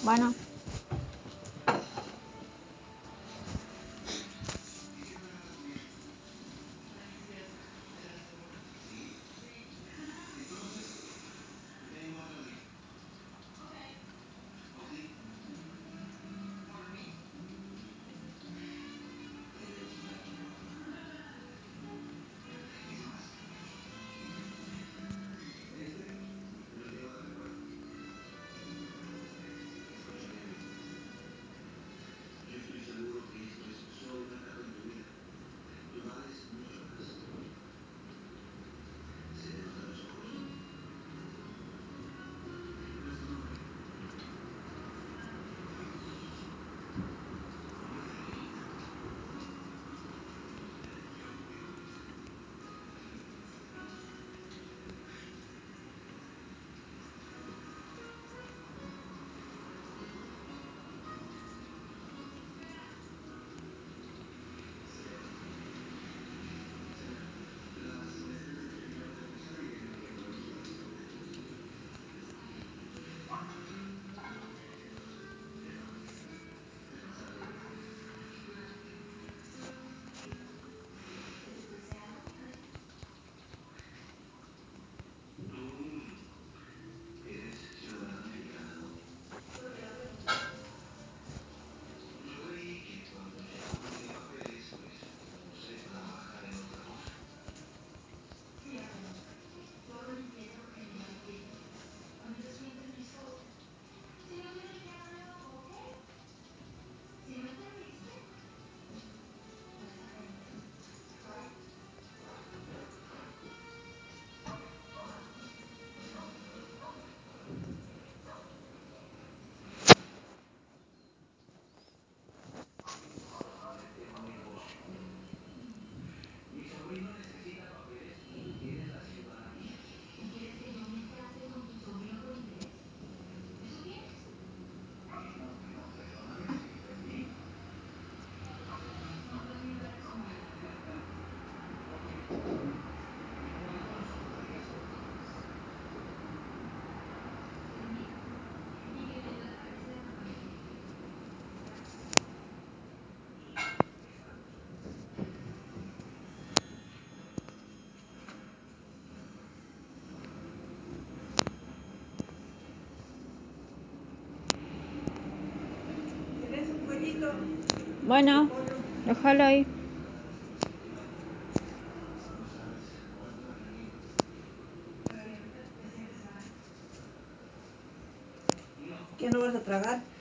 Bueno. Bueno, déjalo ahí. ¿Qué no vas a tragar?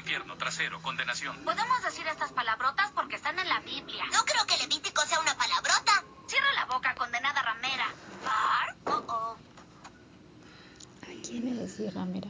Infierno, trasero, condenación. ¿Podemos decir estas palabrotas porque están en la Biblia? No creo que Levítico sea una palabrota. Cierra la boca, condenada ramera. ¿Par? Oh, oh. ¿A quién le decís ramera?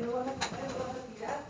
No vas a comer,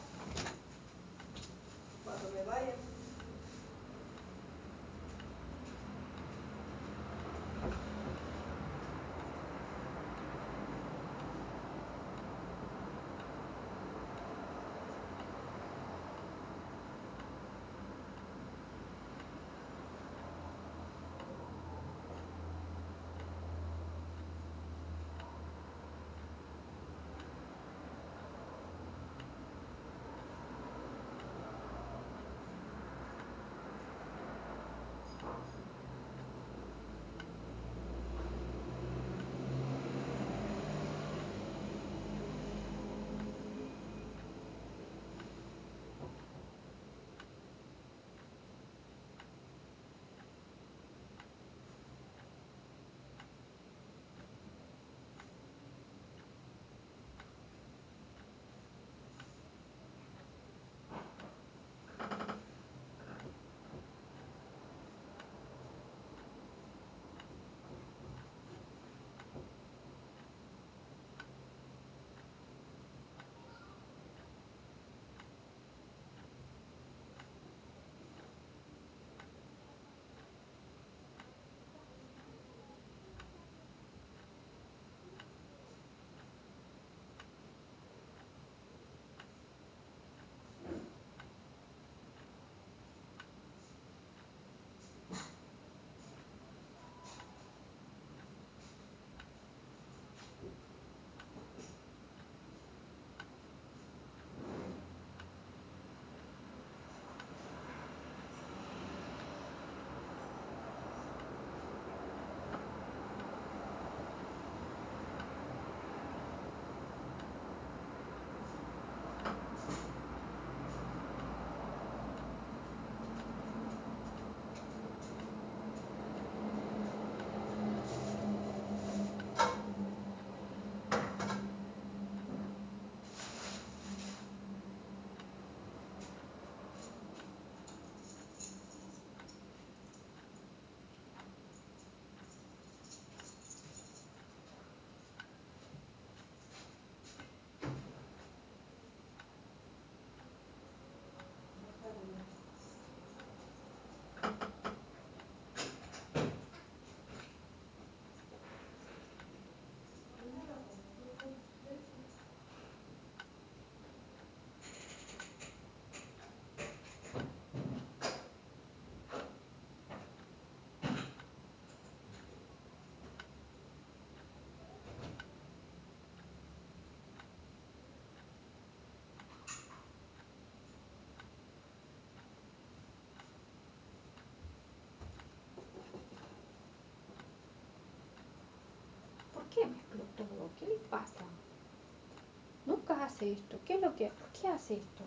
¿Qué le pasa? Nunca hace esto. ¿Qué es lo que.? ¿Por qué hace esto?